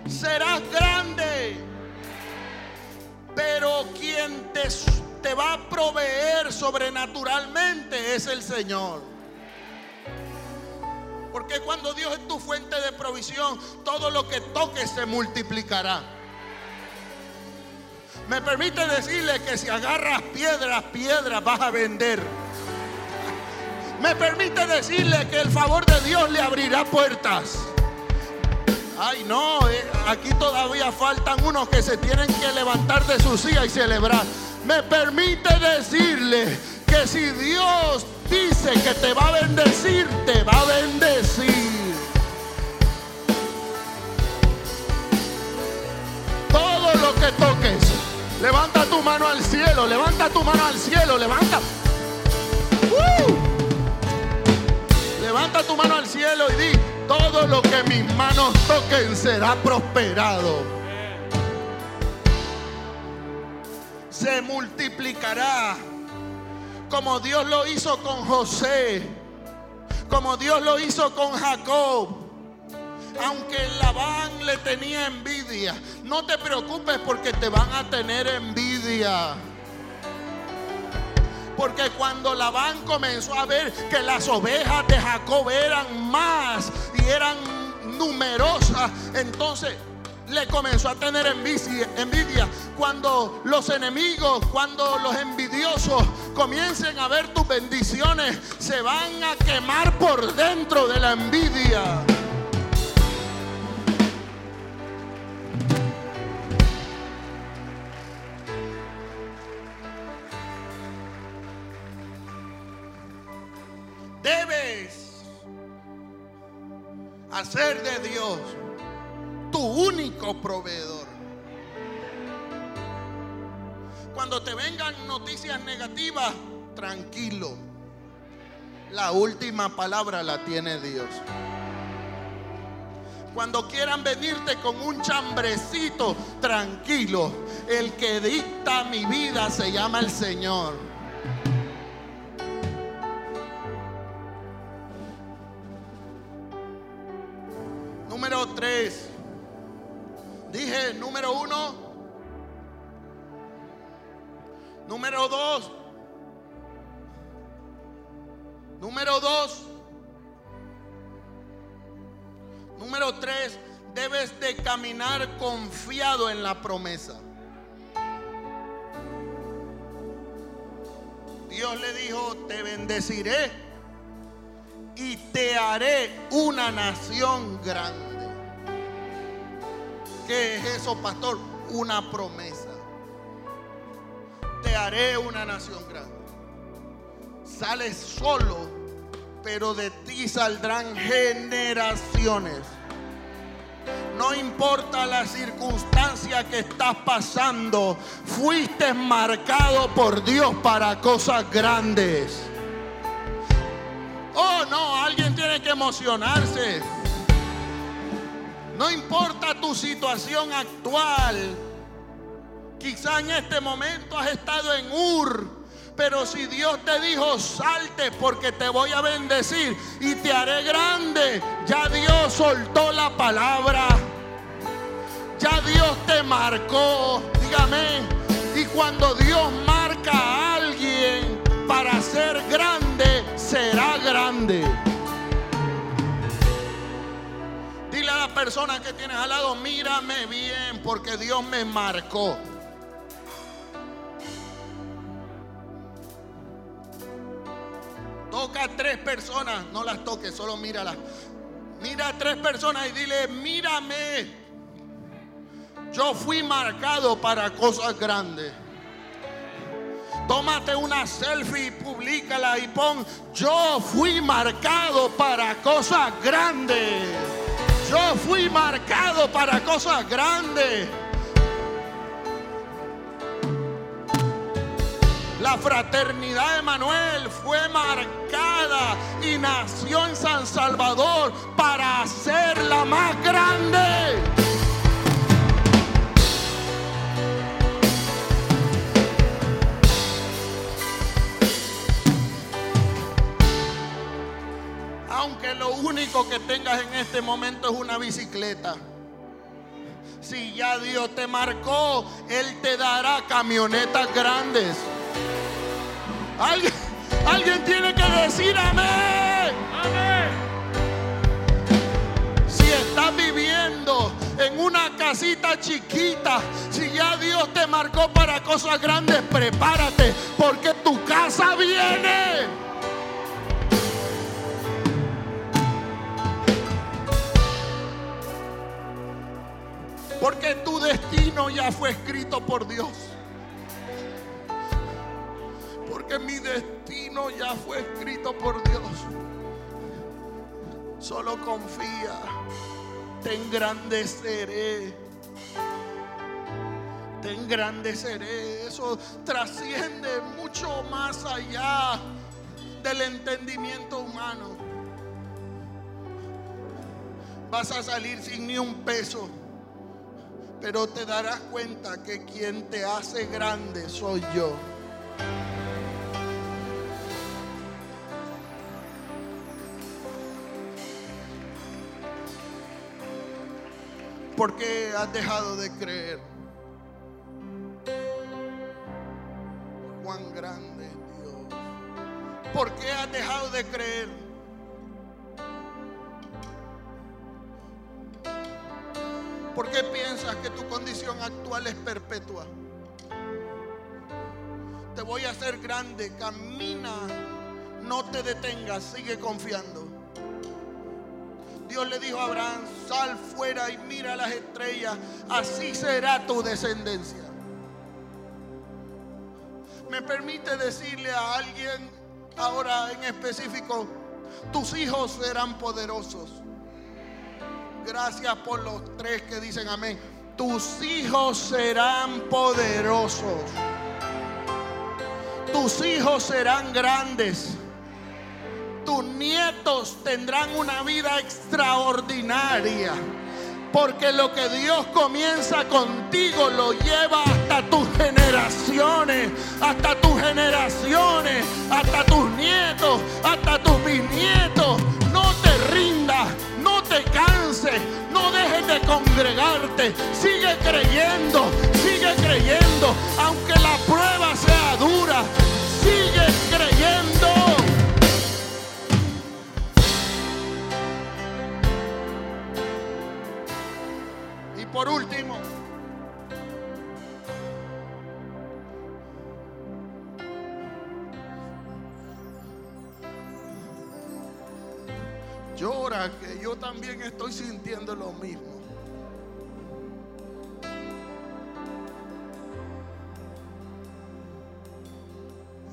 Serás grande. Pero quien te, te va a proveer sobrenaturalmente es el Señor. Porque cuando Dios es tu fuente de provisión, todo lo que toques se multiplicará. Me permite decirle que si agarras piedras, piedras vas a vender. Me permite decirle que el favor de Dios le abrirá puertas. Ay, no, eh, aquí todavía faltan unos que se tienen que levantar de su silla y celebrar. Me permite decirle que si Dios dice que te va a bendecir, te va a bendecir. Todo lo que toques, levanta tu mano al cielo, levanta tu mano al cielo, levanta. ¡Uh! Levanta tu mano al cielo y di, todo lo que mis manos toquen será prosperado. Se multiplicará como Dios lo hizo con José, como Dios lo hizo con Jacob. Aunque Labán le tenía envidia, no te preocupes porque te van a tener envidia. Porque cuando Labán comenzó a ver que las ovejas de Jacob eran más y eran numerosas, entonces le comenzó a tener envidia, Cuando los enemigos, cuando los envidiosos comiencen a ver tus bendiciones, se van a quemar por dentro de la envidia. Debes hacer de Dios tu único proveedor. Cuando te vengan noticias negativas, tranquilo. La última palabra la tiene Dios. Cuando quieran venirte con un chambrecito, tranquilo. El que dicta mi vida se llama el Señor. Promesa. Dios le dijo, te bendeciré y te haré una nación grande. ¿Qué es eso, pastor? Una promesa. Te haré una nación grande. Sales solo, pero de ti saldrán generaciones. No importa la circunstancia que estás pasando, fuiste marcado por Dios para cosas grandes. Oh, no, alguien tiene que emocionarse. No importa tu situación actual. Quizá en este momento has estado en Ur. Pero si Dios te dijo, salte porque te voy a bendecir y te haré grande, ya Dios soltó la palabra. Ya Dios te marcó. Dígame. Y cuando Dios marca a alguien para ser grande, será grande. Dile a la persona que tienes al lado, mírame bien porque Dios me marcó. Toca a tres personas, no las toques, solo míralas. Mira a tres personas y dile, mírame. Yo fui marcado para cosas grandes. Tómate una selfie y públicala y pon, yo fui marcado para cosas grandes. Yo fui marcado para cosas grandes. La fraternidad de Manuel fue marcada y nació en San Salvador para ser la más grande. aunque lo único que tengas en este momento es una bicicleta. Si ya Dios te marcó, Él te dará camionetas grandes. Alguien, alguien tiene que decir amén. Amén. Si estás viviendo en una casita chiquita, si ya Dios te marcó para cosas grandes, prepárate, porque tu casa viene. Porque tu destino ya fue escrito por Dios. Porque mi destino ya fue escrito por Dios. Solo confía. Te engrandeceré. Te te engrandeceré. Eso trasciende mucho más allá del entendimiento humano. Vas a salir sin ni un peso, pero te darás cuenta que quien te hace grande soy yo. ¿Por qué has dejado de creer? Cuán grande es Dios. ¿Por qué has dejado de creer? ¿Por qué piensas que tu condición actual es perpetua? Te voy a hacer grande, camina, no te detengas, sigue confiando. Dios le dijo a Abraham, sal fuera y mira las estrellas, así será tu descendencia. Me permite decirle a alguien ahora en específico, tus hijos serán poderosos. Gracias por los tres que dicen amén. Tus hijos serán poderosos. Tus hijos serán grandes. Tus nietos tendrán una vida extraordinaria. Porque lo que Dios comienza contigo lo lleva hasta tus generaciones, hasta tus generaciones, hasta tus nietos, hasta tus bisnietos. No te rindas, no te canses, no dejes de congregarte. Sigue creyendo, sigue creyendo. Aunque la prueba sea dura, por último, llora que yo también estoy sintiendo lo mismo.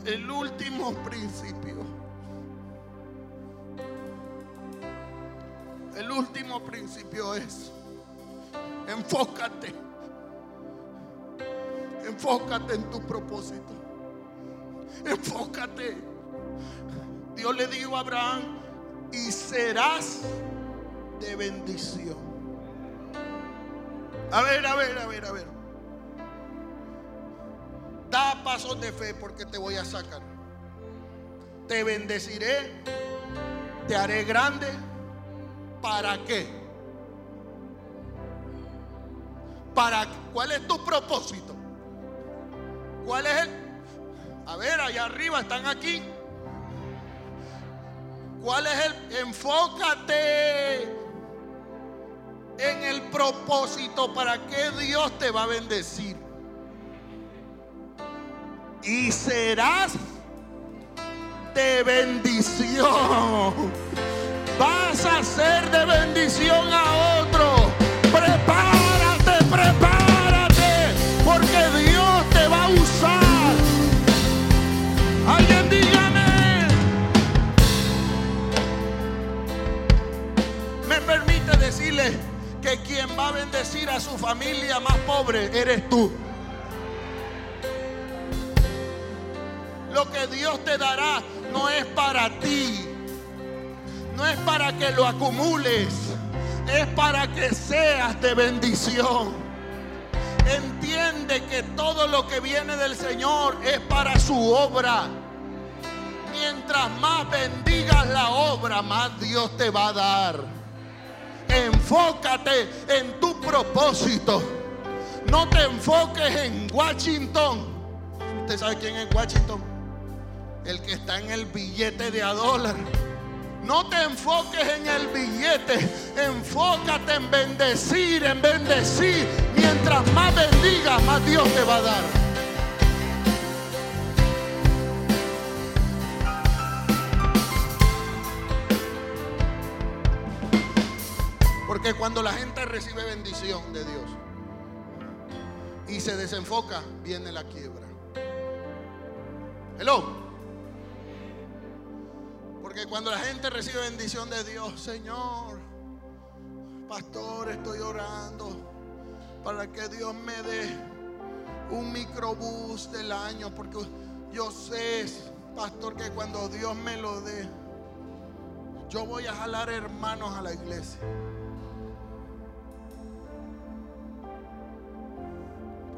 El último principio. El último principio es, enfócate. Enfócate en tu propósito. Enfócate. Dios le dijo a Abraham, y serás de bendición. A ver, a ver, a ver, a ver. Da pasos de fe porque te voy a sacar. Te bendeciré, te haré grande. ¿Para qué? ¿Para cuál es tu propósito? ¿Cuál es el? A ver, allá arriba están aquí. ¿Cuál es el? Enfócate en el propósito para que Dios te va a bendecir. Y serás de bendición. Vas a ser de bendición a otro. Que quien va a bendecir a su familia más pobre eres tú. Lo que Dios te dará no es para ti, no es para que lo acumules, es para que seas de bendición. Entiende que todo lo que viene del Señor es para su obra. Mientras más bendigas la obra, más Dios te va a dar. Enfócate en tu propósito. No te enfoques en Washington. ¿Usted sabe quién es Washington? El que está en el billete de a dólar. No te enfoques en el billete, enfócate en bendecir, en bendecir. Mientras más bendigas, más Dios te va a dar. Porque cuando la gente recibe bendición de Dios y se desenfoca, viene la quiebra. Hello. Porque cuando la gente recibe bendición de Dios, Señor, pastor, estoy orando para que Dios me dé un microbús del año, porque yo sé, pastor, que cuando Dios me lo dé, yo voy a jalar hermanos a la iglesia.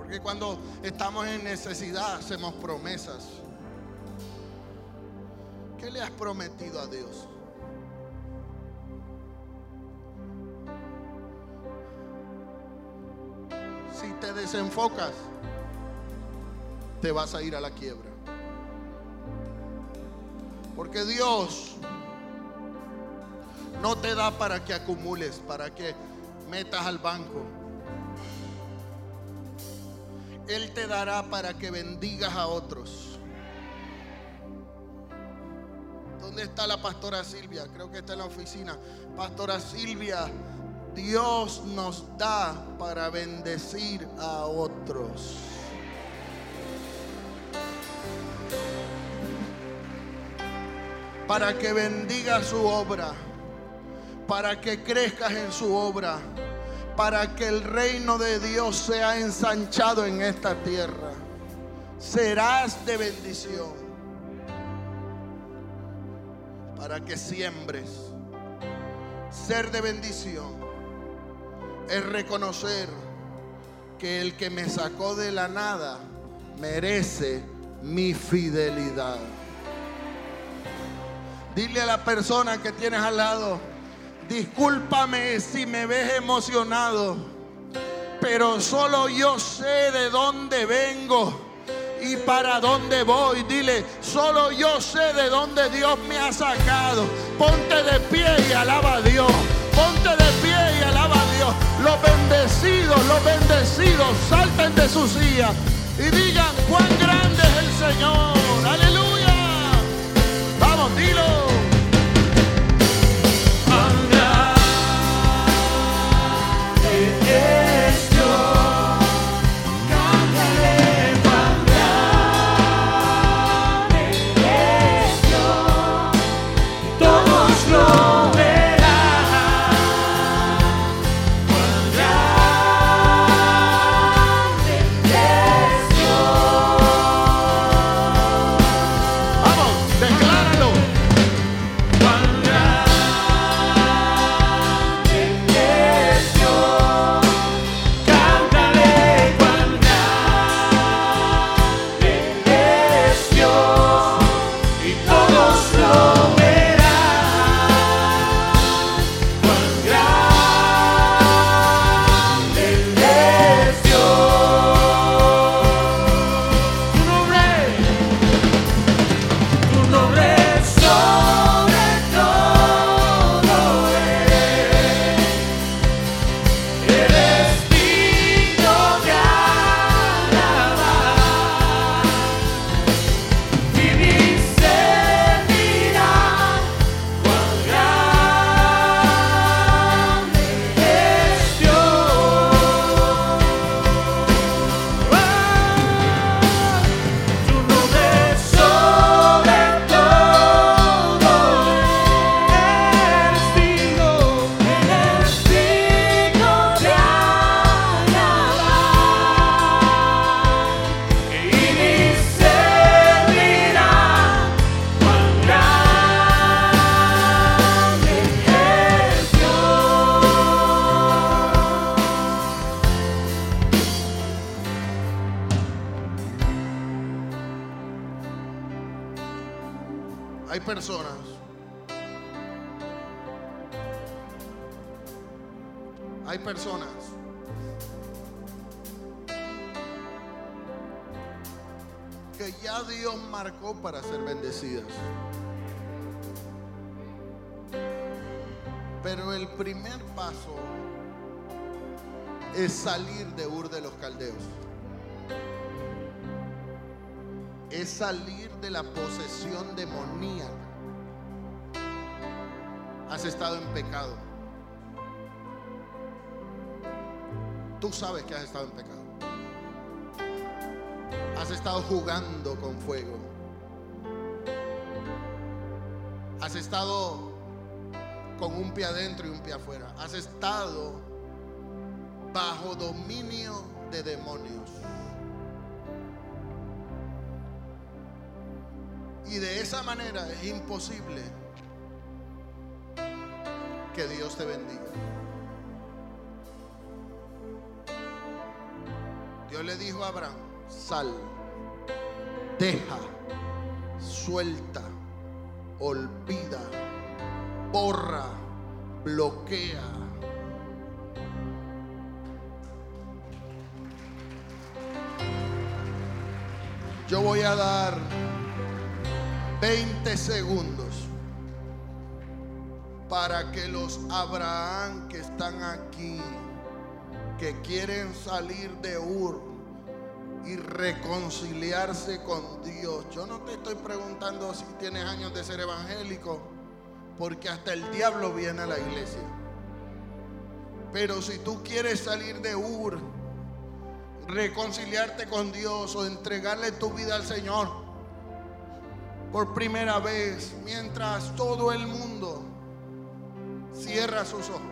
Porque cuando estamos en necesidad hacemos promesas. ¿Qué le has prometido a Dios? Si te desenfocas, te vas a ir a la quiebra. Porque Dios no te da para que acumules, para que metas al banco. Él te dará para que bendigas a otros. ¿Dónde está la pastora Silvia? Creo que está en la oficina. Pastora Silvia, Dios nos da para bendecir a otros. Para que bendiga su obra para que crezcas en su obra, para que el reino de Dios sea ensanchado en esta tierra. Serás de bendición para que siembres. Ser de bendición es reconocer que el que me sacó de la nada merece mi fidelidad. Dile a la persona que tienes al lado, Discúlpame si me ves emocionado, pero solo yo sé de dónde vengo y para dónde voy. Dile, solo yo sé de dónde Dios me ha sacado. Ponte de pie y alaba a Dios. Ponte de pie y alaba a Dios. Los bendecidos, los bendecidos, salten de sus sillas y digan cuán grande es el Señor. Aleluya. Vamos, dilo. yeah. Salir de la posesión demoníaca. Has estado en pecado. Tú sabes que has estado en pecado. Has estado jugando con fuego. Has estado con un pie adentro y un pie afuera. Has estado bajo dominio de demonios. Y de esa manera es imposible que Dios te bendiga. Dios le dijo a Abraham, sal, deja, suelta, olvida, borra, bloquea. Yo voy a dar 20 segundos para que los Abraham que están aquí, que quieren salir de Ur y reconciliarse con Dios. Yo no te estoy preguntando si tienes años de ser evangélico, porque hasta el diablo viene a la iglesia. Pero si tú quieres salir de Ur, reconciliarte con Dios o entregarle tu vida al Señor por primera vez, mientras todo el mundo cierra sus ojos.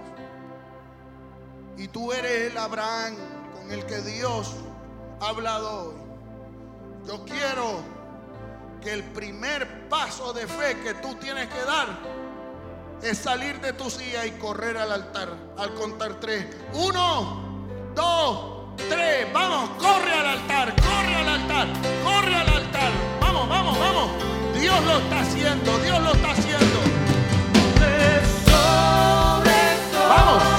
Y tú eres el Abraham con el que Dios ha hablado hoy. Yo quiero que el primer paso de fe que tú tienes que dar es salir de tu silla y correr al altar al contar tres. Uno, dos, tres. Vamos, corre al altar, corre al altar, corre al altar. Vamos, vamos, vamos. Dios lo está haciendo, Dios lo está haciendo. Vamos.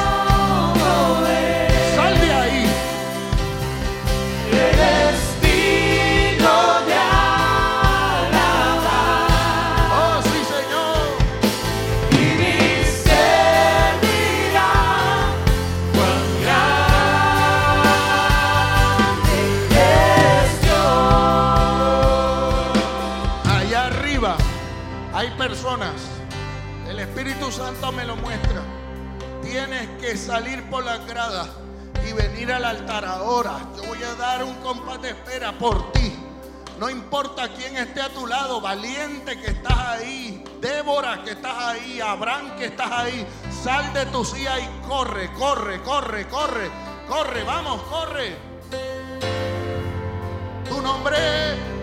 Me lo muestra. Tienes que salir por la grada y venir al altar ahora. Yo voy a dar un compás de espera por ti. No importa quién esté a tu lado, valiente que estás ahí, Débora que estás ahí, Abraham que estás ahí, sal de tu silla y corre, corre, corre, corre, corre, vamos, corre. Tu nombre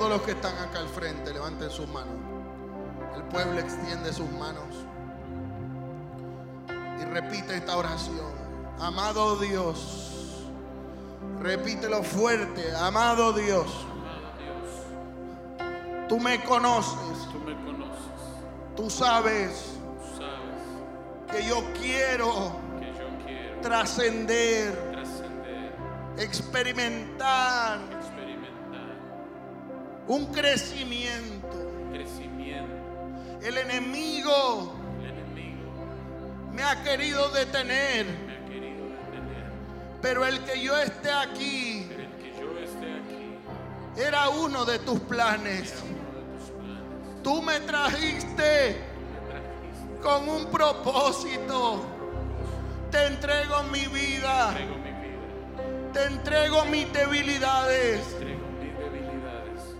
Todos los que están acá al frente, levanten sus manos. El pueblo extiende sus manos. Y repite esta oración. Amado Dios. Repítelo fuerte. Amado Dios. Amado Dios, Tú me conoces. tú me conoces, Tú sabes tú sabes que yo quiero que yo quiero trascender, experimentar un crecimiento. crecimiento. El enemigo El enemigo me ha querido detener, me ha querido detener, pero el que yo esté aquí pero el que yo esté aquí era uno de tus planes. era uno de tus planes. Tú me trajiste Me trajiste, con un propósito. Te entrego mi vida, traigo mi vida, te entrego mis debilidades, traigo mis debilidades,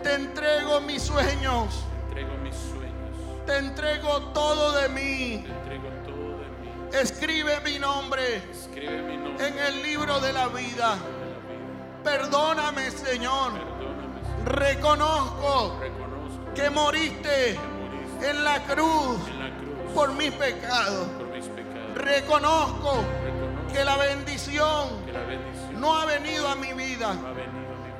te entrego mis sueños, traigo mis sueños, te entrego todo de mí. te entrego todo de mí. Escribe mi nombre Escribe mi nombre en el libro de la vida. de la vida. Perdóname, Señor. Perdóname, Señor. Reconozco Reconozco que moriste que moriste en la cruz en la cruz por mis pecados. por mis pecados. Reconozco Reconozco que la bendición que la bendición no ha venido a mi vida no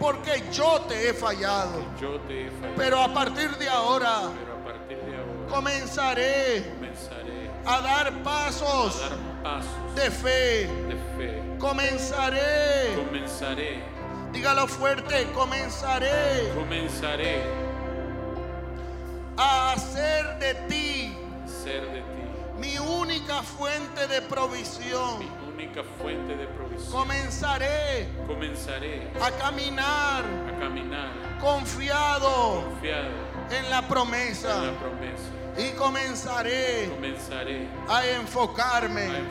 porque yo te he fallado. Yo te he fallado. Pero a partir de ahora Pero a partir de ahora comenzaré comenzaré a dar a pasos dar pasos de fe. de fe. Comenzaré, Comenzaré, dígalo fuerte, comenzaré comenzaré a hacer ti de ti mi única fuente de provisión. Única fuente de provisión. Comenzaré Comenzaré a caminar a caminar confiado confiado en la promesa en la promesa. y comenzaré Comenzaré a a enfocarme en el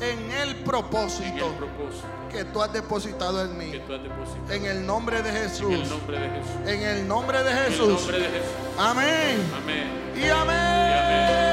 en el propósito que tú has depositado en mí. depositado En el nombre de en Jesús. el nombre de Jesús. En el nombre de Jesús. nombre de Jesús. Amén. Amén. Y amén. Y amén.